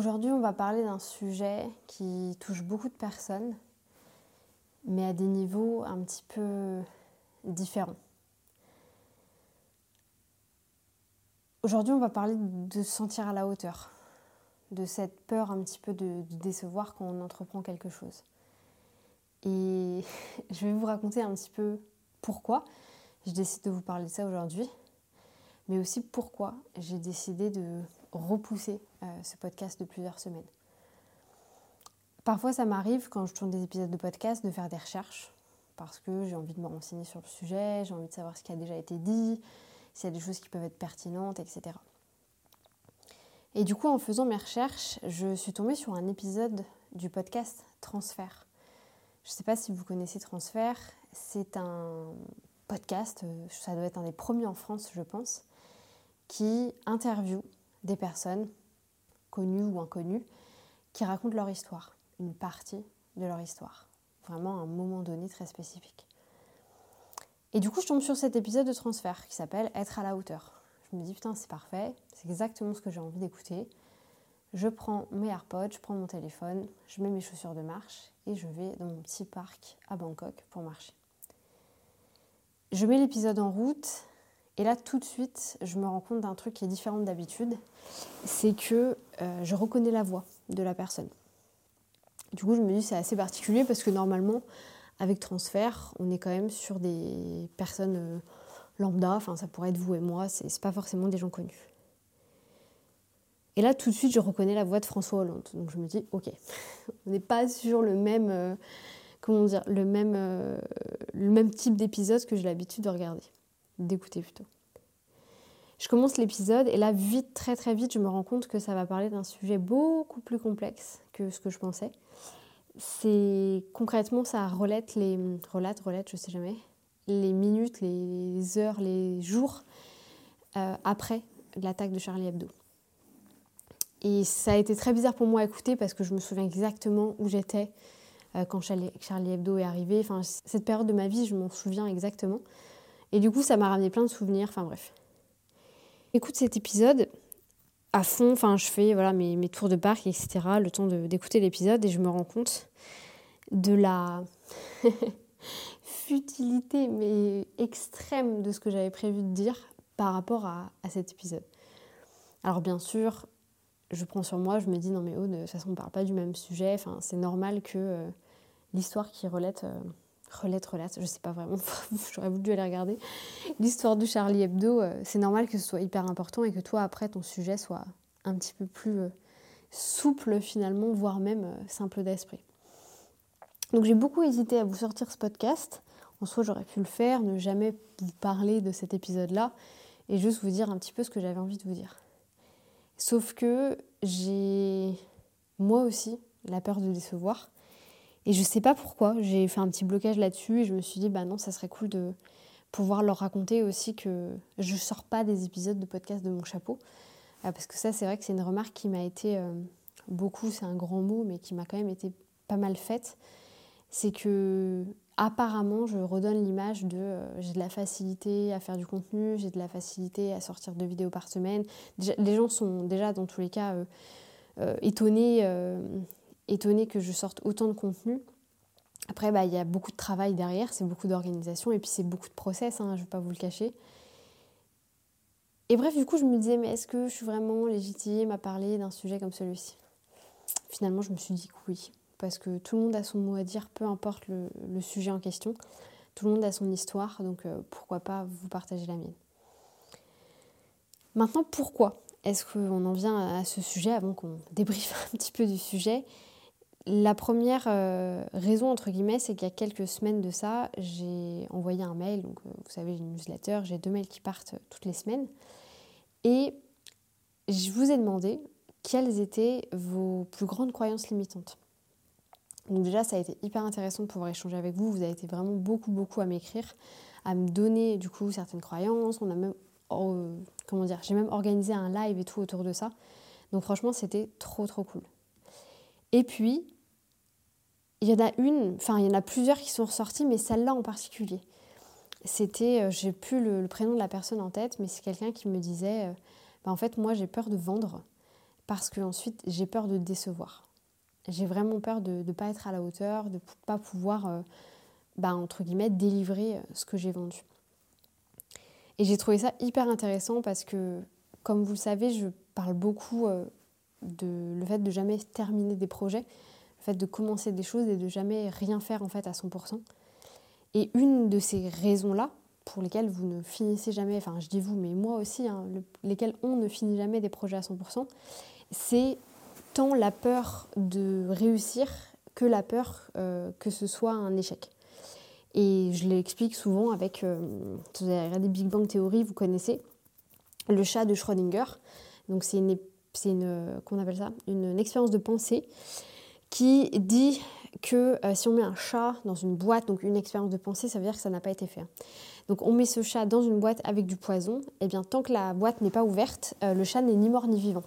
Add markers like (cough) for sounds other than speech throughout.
Aujourd'hui, on va parler d'un sujet qui touche beaucoup de personnes, mais à des niveaux un petit peu différents. Aujourd'hui, on va parler de se sentir à la hauteur, de cette peur un petit peu de, décevoir quand on entreprend quelque chose. Et (laughs) je vais vous raconter un petit peu pourquoi je décide de vous parler de ça aujourd'hui, mais aussi pourquoi j'ai décidé de repousser euh, ce podcast de plusieurs semaines. Parfois, ça m'arrive quand je tourne des épisodes de podcast de faire des recherches parce que j'ai envie de me renseigner sur le sujet, j'ai envie de savoir ce qui a déjà été dit, s'il y a des choses qui peuvent être pertinentes, etc. Et du coup, en faisant mes recherches, je suis tombée sur un épisode du podcast Transfert. Je ne sais pas si vous connaissez Transfert, c'est un podcast, euh, ça doit être un des premiers en France, je pense, qui interviewe des personnes, connues ou inconnues, qui racontent leur histoire, une partie de leur histoire, vraiment un moment donné très spécifique. Et du coup, je tombe sur cet épisode de transfert qui s'appelle Être à la hauteur. Je me dis, putain, c'est parfait, c'est exactement ce que j'ai envie d'écouter. Je prends mes AirPods, je prends mon téléphone, je mets mes chaussures de marche et je vais dans mon petit parc à Bangkok pour marcher. Je mets l'épisode en route et là, tout de suite, je me rends compte d'un truc qui est différent d'habitude, c'est que euh, je reconnais la voix de la personne. Du coup, je me dis c'est assez particulier parce que normalement, avec transfert, on est quand même sur des personnes euh, lambda, enfin ça pourrait être vous et moi, c'est pas forcément des gens connus. Et là, tout de suite, je reconnais la voix de François Hollande. Donc je me dis, ok, (laughs) on n'est pas sur le même, euh, comment dire, le même, le même type d'épisode que j'ai l'habitude de regarder d'écouter plutôt. Je commence l'épisode et là, vite, très très vite, je me rends compte que ça va parler d'un sujet beaucoup plus complexe que ce que je pensais. C'est concrètement, ça relate les. je sais jamais. Les minutes, les heures, les jours euh, après l'attaque de Charlie Hebdo. Et ça a été très bizarre pour moi à écouter parce que je me souviens exactement où j'étais euh, quand Charlie Hebdo est arrivé. Enfin, cette période de ma vie, je m'en souviens exactement. Et du coup, ça m'a ramené plein de souvenirs. Enfin bref. Écoute cet épisode à fond. Enfin, je fais voilà, mes, tours de parc, etc. Le temps d'écouter l'épisode et je me rends compte de la (laughs) futilité, mais extrême de ce que j'avais prévu de dire par rapport à, à, cet épisode. Alors bien sûr, je prends sur moi, je me dis non mais oh, de toute façon on ne parle pas du même sujet, enfin, c'est normal que euh, l'histoire qui relate euh, relate, relate, je sais pas vraiment, (laughs) j'aurais voulu aller regarder. L'histoire du Charlie Hebdo, euh, c'est normal que ce soit hyper important et que toi, après, ton sujet soit un petit peu plus euh, souple finalement, voire même euh, simple d'esprit. Donc j'ai beaucoup hésité à vous sortir ce podcast. En soi, j'aurais pu le faire, ne jamais vous parler de cet épisode-là et juste vous dire un petit peu ce que j'avais envie de vous dire. Sauf que j'ai moi aussi la peur de décevoir et je sais pas pourquoi, j'ai fait un petit blocage là-dessus et je me suis dit, bah non, ça serait cool de pouvoir leur raconter aussi que je sors pas des épisodes de podcast de mon chapeau. Euh, parce que ça, c'est vrai que c'est une remarque qui m'a été euh, beaucoup, c'est un grand mot, mais qui m'a quand même été pas mal faite. C'est que apparemment, je redonne l'image de euh, j'ai de la facilité à faire du contenu, j'ai de la facilité à sortir deux vidéos par semaine. les gens sont déjà dans tous les cas étonnés étonnée que je sorte autant de contenu. Après, bah, il y a beaucoup de travail derrière, c'est beaucoup d'organisation et puis c'est beaucoup de process, hein, je ne vais pas vous le cacher. Et bref, du coup, je me disais, mais est-ce que je suis vraiment légitime à parler d'un sujet comme celui-ci? Finalement, je me suis dit que oui, parce que tout le monde a son mot à dire, peu importe le, sujet en question. Tout le monde a son histoire, donc euh, pourquoi pas vous partager la mienne? Maintenant, pourquoi est-ce qu'on en vient à ce sujet avant qu'on débriefe (laughs) un petit peu du sujet? La première euh, raison, entre guillemets, c'est qu'il y a quelques semaines de ça, j'ai envoyé un mail, donc euh, vous savez, j'ai une newsletter, j'ai deux mails qui partent toutes les semaines, et je vous ai demandé quelles étaient vos plus grandes croyances limitantes. Donc déjà, ça a été hyper intéressant de pouvoir échanger avec vous, vous avez été vraiment beaucoup, beaucoup à m'écrire, à me donner du coup certaines croyances, on a même, oh, comment dire, j'ai même organisé un live et tout autour de ça, donc franchement, c'était trop, trop cool. Et puis, il y en a une, enfin il y en a plusieurs qui sont ressorties, mais celle-là en particulier. C'était, euh, j'ai plus le, prénom de la personne en tête, mais c'est quelqu'un qui me disait, euh, bah, en fait moi j'ai peur de vendre parce que ensuite j'ai peur de décevoir. J'ai vraiment peur de ne pas être à la hauteur, de ne pas pouvoir, euh, bah, entre guillemets, délivrer ce que j'ai vendu. Et j'ai trouvé ça hyper intéressant parce que, comme vous le savez, je parle beaucoup de le fait de jamais terminer des projets, le fait de commencer des choses et de jamais rien faire en fait à 100%. Et une de ces raisons-là, pour lesquelles vous ne finissez jamais, enfin je dis vous, mais moi aussi, hein, lesquelles on ne finit jamais des projets à 100%, c'est tant la peur de réussir que la peur euh, que ce soit un échec. Et je l'explique souvent avec, euh, vous avez regardé Big Bang Theory, vous connaissez, le chat de Schrödinger. Donc c'est une, une, ça, une, expérience de pensée qui dit que euh, si on met un chat dans une boîte, donc une expérience de pensée, ça veut dire que ça n'a pas été fait. Donc on met ce chat dans une boîte avec du poison, et bien tant que la boîte n'est pas ouverte, le chat n'est ni mort ni vivant.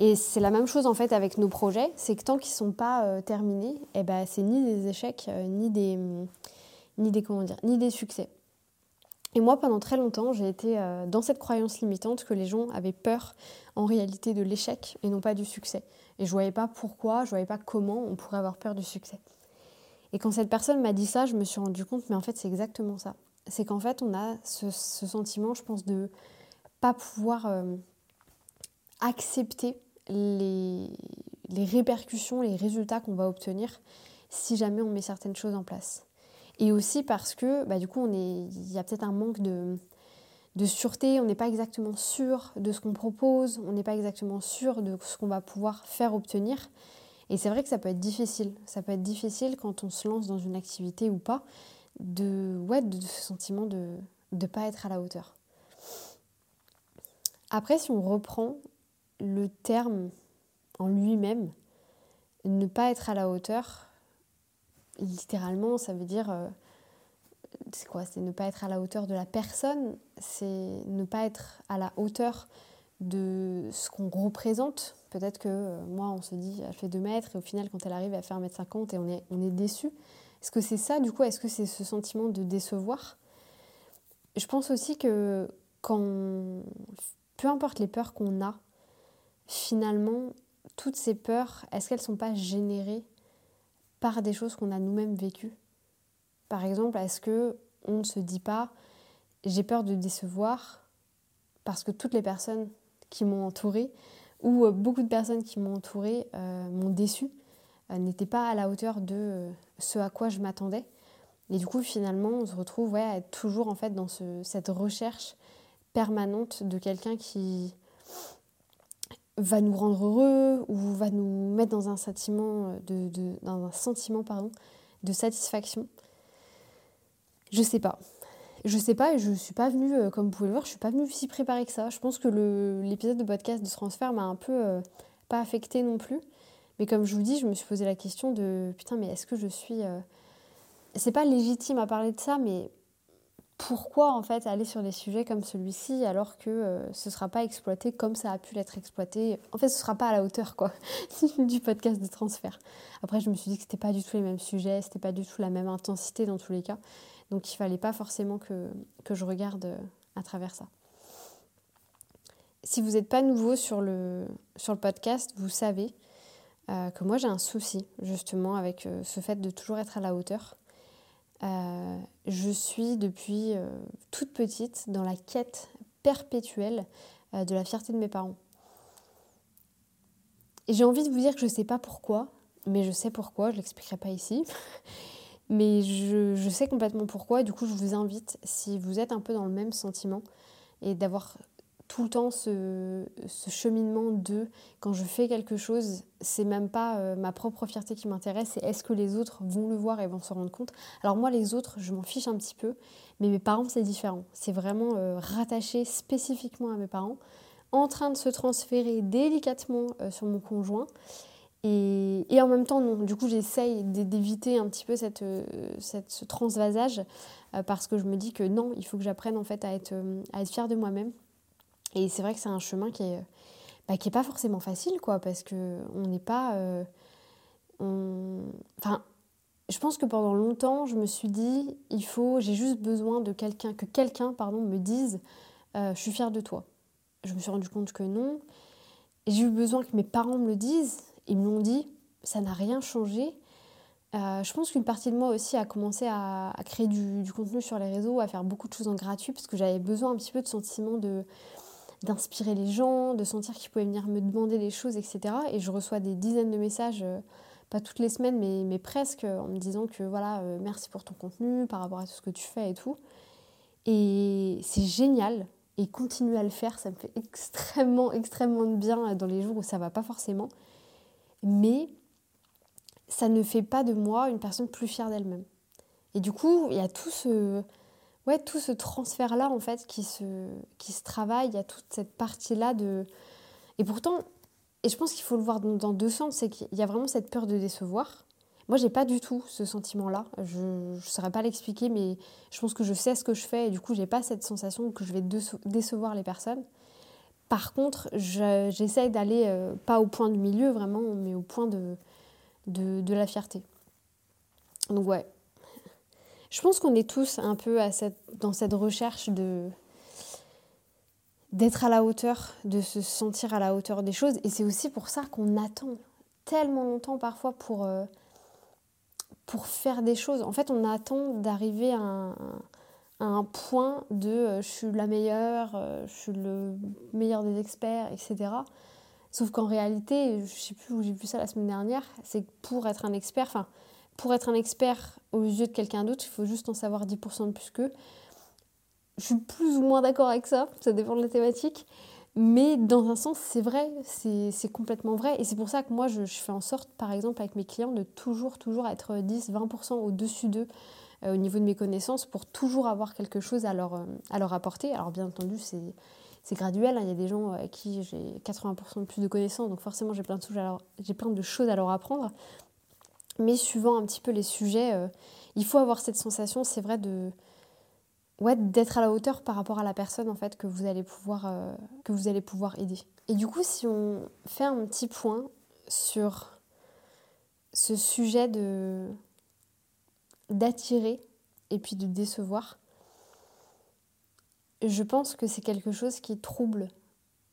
Et c'est la même chose en fait avec nos projets, c'est que tant qu'ils ne sont pas euh, terminés, eh ben, c'est ni des échecs, euh, ni, des, ni, des, comment dire, ni des succès. Et moi, pendant très longtemps, j'ai été euh, dans cette croyance limitante que les gens avaient peur en réalité de l'échec et non pas du succès. Et je ne voyais pas pourquoi, je ne voyais pas comment on pourrait avoir peur du succès. Et quand cette personne m'a dit ça, je me suis rendu compte, mais en fait, c'est exactement ça. C'est qu'en fait, on a ce, sentiment, je pense, de pas pouvoir accepter les, répercussions, les résultats qu'on va obtenir si jamais on met certaines choses en place. Et aussi parce que bah, du coup, il y a peut-être un manque de, de sûreté, on n'est pas exactement sûr de ce qu'on propose, on n'est pas exactement sûr de ce qu'on va pouvoir faire obtenir. Et c'est vrai que ça peut être difficile. Ça peut être difficile quand on se lance dans une activité ou pas, de, ouais, de ce sentiment de ne pas être à la hauteur. Après, si on reprend le terme en lui-même, ne pas être à la hauteur, littéralement, ça veut dire. Euh, c'est quoi? C'est ne pas être à la hauteur de la personne, c'est ne pas être à la hauteur de ce qu'on représente. Peut-être que euh, moi, on se dit, elle fait 2 mètres, et au final, quand elle arrive, elle fait 1 mètre 50 et on est, on est déçu. Est-ce que c'est ça, du coup? Est-ce que c'est ce sentiment de décevoir? Je pense aussi que quand. Peu importe les peurs qu'on a, finalement, toutes ces peurs, est-ce qu'elles ne sont pas générées par des choses qu'on a nous-mêmes vécues Par exemple, est-ce que on ne se dit pas j'ai peur de décevoir parce que toutes les personnes qui m'ont entourée ou euh, beaucoup de personnes qui m'ont entourée euh, m'ont déçue, euh, n'étaient pas à la hauteur de ce à quoi je m'attendais. Et du coup, finalement, on se retrouve à être toujours en fait dans cette recherche permanente de quelqu'un qui, va nous rendre heureux ou va nous mettre dans un sentiment de, dans un sentiment pardon, de satisfaction. Je sais pas. Je sais pas et je suis pas venue, euh, comme vous pouvez le voir, je suis pas venue si préparée que ça. Je pense que l'épisode de podcast de transfert m'a un peu euh, pas affectée non plus. Mais comme je vous dis, je me suis posé la question de putain, mais est-ce que je suis. Euh, c'est pas légitime à parler de ça, mais pourquoi en fait aller sur des sujets comme celui-ci alors que euh, ce ne sera pas exploité comme ça a pu l'être exploité? En fait, ce ne sera pas à la hauteur quoi (laughs) du podcast de transfert. Après, je me suis dit que c'était pas du tout les mêmes sujets, c'était pas du tout la même intensité dans tous les cas. Donc il fallait pas forcément que, que je regarde euh, à travers ça. Si vous n'êtes pas nouveau sur le, sur le podcast, vous savez euh, que moi j'ai un souci justement avec ce fait de toujours être à la hauteur. Euh, je suis depuis euh, toute petite dans la quête perpétuelle euh, de la fierté de mes parents. Et j'ai envie de vous dire que je ne sais pas pourquoi, mais je sais pourquoi, je ne l'expliquerai pas ici. (laughs) mais je, je, sais complètement pourquoi, et du coup je vous invite, si vous êtes un peu dans le même sentiment, et d'avoir tout le temps ce, cheminement de quand je fais quelque chose, c'est même pas euh, ma propre fierté qui m'intéresse, c'est est-ce que les autres vont le voir et vont se rendre compte. Alors moi les autres, je m'en fiche un petit peu, mais mes parents c'est différent. C'est vraiment euh, rattaché spécifiquement à mes parents, en train de se transférer délicatement euh, sur mon conjoint. Et, en même temps, non. Du coup, j'essaye d'éviter un petit peu cette, ce transvasage parce que je me dis que non, il faut que j'apprenne en fait à être, à être fière de moi-même et c'est vrai que c'est un chemin qui est, bah, qui est pas forcément facile, quoi, parce que on n'est pas. Euh, enfin, je pense que pendant longtemps, je me suis dit, il faut, j'ai juste besoin de quelqu'un, que quelqu'un, pardon, me dise, euh, je suis fière de toi. Je me suis rendu compte que non. J'ai eu besoin que mes parents me le disent. Ils me l'ont dit, ça n'a rien changé. Euh, je pense qu'une partie de moi aussi a commencé à, créer du, contenu sur les réseaux, à faire beaucoup de choses en gratuit, parce que j'avais besoin un petit peu de sentiment de d'inspirer les gens, de sentir qu'ils pouvaient venir me demander des choses, etc. Et je reçois des dizaines de messages, euh, pas toutes les semaines, mais, presque, en me disant que voilà, euh, merci pour ton contenu, par rapport à tout ce que tu fais et tout. Et c'est génial, et continuer à le faire, ça me fait extrêmement, extrêmement de bien dans les jours où ça va pas forcément. Mais ça ne fait pas de moi une personne plus fière d'elle-même. Et du coup, il y a tout ce, ouais, tout ce transfert-là, en fait, qui se, qui se travaille. Il y a toute cette partie-là de... Et pourtant, et je pense qu'il faut le voir dans, deux sens, c'est qu'il y a vraiment cette peur de décevoir. Moi, j'ai pas du tout ce sentiment-là. Je ne saurais pas l'expliquer, mais je pense que je sais ce que je fais et du coup, j'ai pas cette sensation que je vais décevoir les personnes. Par contre, j'essaye d'aller euh, pas au point du milieu vraiment, mais au point de, de, la fierté. Donc ouais, je pense qu'on est tous un peu dans cette recherche de d'être à la hauteur, de se sentir à la hauteur des choses. Et c'est aussi pour ça qu'on attend tellement longtemps parfois pour, euh, pour faire des choses. En fait, on attend d'arriver à un, point de euh, je suis la meilleure, euh, je suis le meilleur des experts, etc. Sauf qu'en réalité, je sais plus où j'ai vu ça la semaine dernière, c'est que pour être un expert, enfin, pour être un expert aux yeux de quelqu'un d'autre, il faut juste en savoir 10% de plus qu'eux. Je suis plus ou moins d'accord avec ça, ça dépend de la thématique. Mais dans un sens, c'est vrai, c'est complètement vrai. Et c'est pour ça que moi, je, fais en sorte, par exemple, avec mes clients, de toujours, toujours être 10-20% au-dessus d'eux euh, au niveau de mes connaissances pour toujours avoir quelque chose à leur, euh, apporter. Alors, bien entendu, c'est graduel. Hein. Il y a des gens à qui j'ai 80% de plus de connaissances, donc forcément j'ai plein de choses à leur apprendre. Mais suivant un petit peu les sujets, euh, il faut avoir cette sensation, c'est vrai, de ouais, d'être à la hauteur par rapport à la personne en fait que vous allez pouvoir, euh, que vous allez pouvoir aider. Et du coup, si on fait un petit point sur ce sujet de d'attirer et puis de décevoir, je pense que c'est quelque chose qui trouble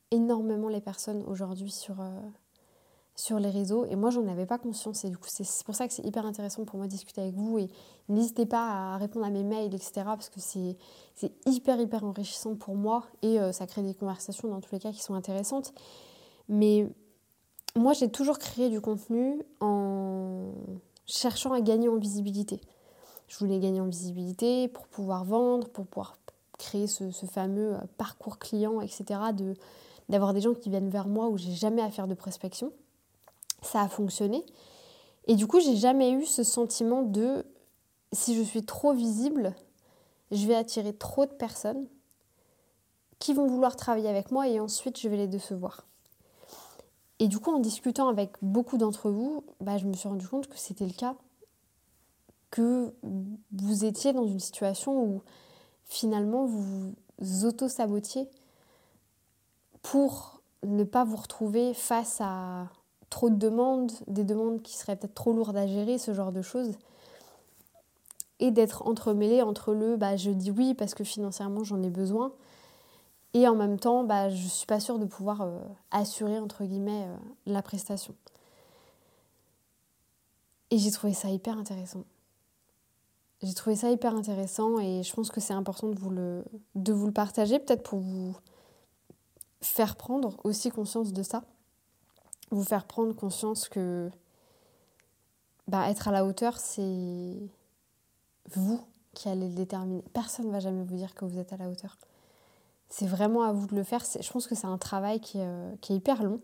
énormément les personnes aujourd'hui sur, euh, sur les réseaux. Et moi, j'en avais pas conscience. Et du coup, c'est pour ça que c'est hyper intéressant pour moi de discuter avec vous. Et n'hésitez pas à répondre à mes mails, etc. Parce que c'est hyper, hyper enrichissant pour moi. Et euh, ça crée des conversations, dans tous les cas, qui sont intéressantes. Mais moi, j'ai toujours créé du contenu en cherchant à gagner en visibilité. Je voulais gagner en visibilité pour pouvoir vendre, pour pouvoir créer ce, fameux euh, parcours client, etc., de, d'avoir des gens qui viennent vers moi où j'ai jamais à faire de prospection. Ça a fonctionné. Et du coup, j'ai jamais eu ce sentiment de si je suis trop visible, je vais attirer trop de personnes qui vont vouloir travailler avec moi et ensuite je vais les décevoir. Et du coup, en discutant avec beaucoup d'entre vous, bah, je me suis rendu compte que c'était le cas, que vous étiez dans une situation où finalement vous vous auto-sabotiez pour ne pas vous retrouver face à trop de demandes, des demandes qui seraient peut-être trop lourdes à gérer, ce genre de choses. Et d'être entremêlé entre le bah, je dis oui parce que financièrement j'en ai besoin et en même temps bah, je ne suis pas sûre de pouvoir euh, assurer entre guillemets euh, la prestation. Et j'ai trouvé ça hyper intéressant. J'ai trouvé ça hyper intéressant et je pense que c'est important de vous le, de vous le partager, peut-être pour vous faire prendre aussi conscience de ça. Vous faire prendre conscience que bah, être à la hauteur, c'est vous qui allez le déterminer. Personne ne va jamais vous dire que vous êtes à la hauteur. C'est vraiment à vous de le faire. Je pense que c'est un travail qui est, euh, qui est hyper long,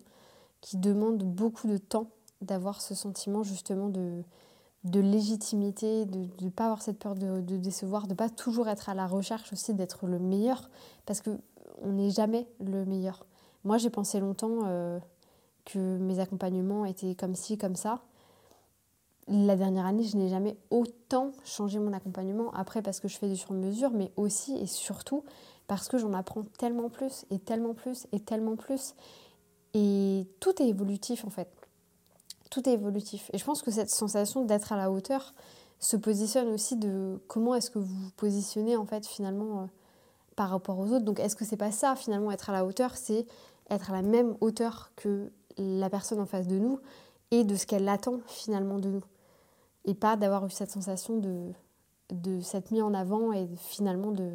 qui demande beaucoup de temps d'avoir ce sentiment justement de, de légitimité, de ne pas avoir cette peur de, décevoir, de ne pas toujours être à la recherche aussi d'être le meilleur, parce qu'on n'est jamais le meilleur. Moi, j'ai pensé longtemps euh, que mes accompagnements étaient comme ci, comme ça. La dernière année, je n'ai jamais autant changé mon accompagnement. Après, parce que je fais du sur-mesure, mais aussi et surtout parce que j'en apprends tellement plus, et tellement plus, et tellement plus. Et tout est évolutif en fait tout est évolutif. Et je pense que cette sensation d'être à la hauteur se positionne aussi de comment est-ce que vous vous positionnez en fait finalement euh, par rapport aux autres. Donc est-ce que c'est pas ça finalement être à la hauteur, c'est être à la même hauteur que la personne en face de nous et de ce qu'elle attend finalement de nous. Et pas d'avoir eu cette sensation de, s'être mis en avant et finalement de,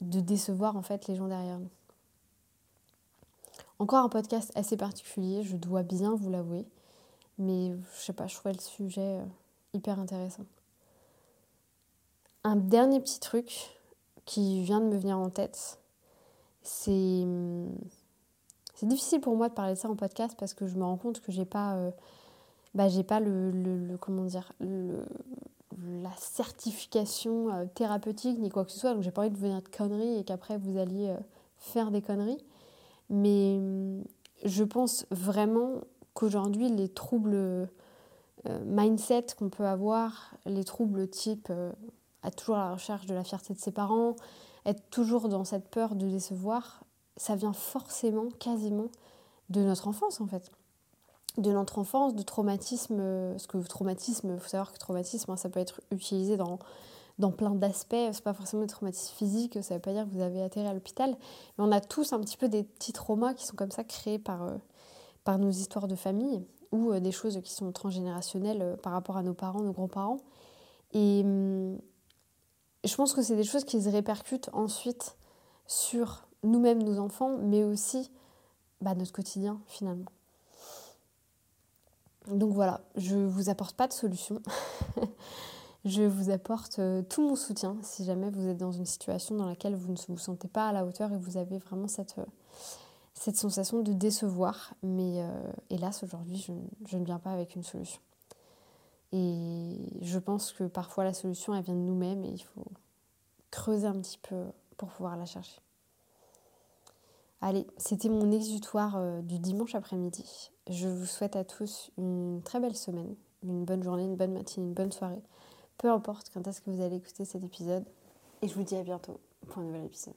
de décevoir en fait les gens derrière nous. Encore un podcast assez particulier, je dois bien vous l'avouer, mais je sais pas, je trouvais le sujet euh, hyper intéressant. Un dernier petit truc qui vient de me venir en tête, c'est hum, c'est difficile pour moi de parler de ça en podcast parce que je me rends compte que j'ai pas euh, bah, j'ai pas le, le, comment dire le, la certification euh, thérapeutique ni quoi que ce soit. Donc j'ai pas envie de venir de conneries et qu'après vous alliez faire des conneries. Mais hum, je pense vraiment qu'aujourd'hui, les troubles euh, mindset qu'on peut avoir, les troubles type euh, être toujours à la recherche de la fierté de ses parents, être toujours dans cette peur de décevoir, ça vient forcément, quasiment, de notre enfance en fait. De notre enfance, de traumatisme. Euh, parce que traumatisme, il faut savoir que traumatisme, hein, ça peut être utilisé dans dans plein d'aspects. C'est pas forcément des traumatismes physiques, ça veut pas dire que vous avez atterri à l'hôpital. Mais on a tous un petit peu des petits traumas qui sont comme ça créés par, euh, par nos histoires de famille ou euh, des choses qui sont transgénérationnelles euh, par rapport à nos parents, nos grands-parents. Et hum, je pense que c'est des choses qui se répercutent ensuite sur nous-mêmes, nos enfants, mais aussi bah, notre quotidien finalement. Donc voilà, je vous apporte pas de solution. (laughs) Je vous apporte euh, tout mon soutien si jamais vous êtes dans une situation dans laquelle vous ne vous sentez pas à la hauteur et vous avez vraiment cette, euh, sensation de décevoir. Mais euh, hélas, aujourd'hui, je, je, ne viens pas avec une solution. Et je pense que parfois la solution, elle vient de nous-mêmes et il faut creuser un petit peu pour pouvoir la chercher. Allez, c'était mon exutoire du dimanche après-midi. Je vous souhaite à tous une très belle semaine, une bonne journée, une bonne matinée, une bonne soirée peu importe quand est-ce que vous allez écouter cet épisode. Et je vous dis à bientôt pour un nouvel épisode.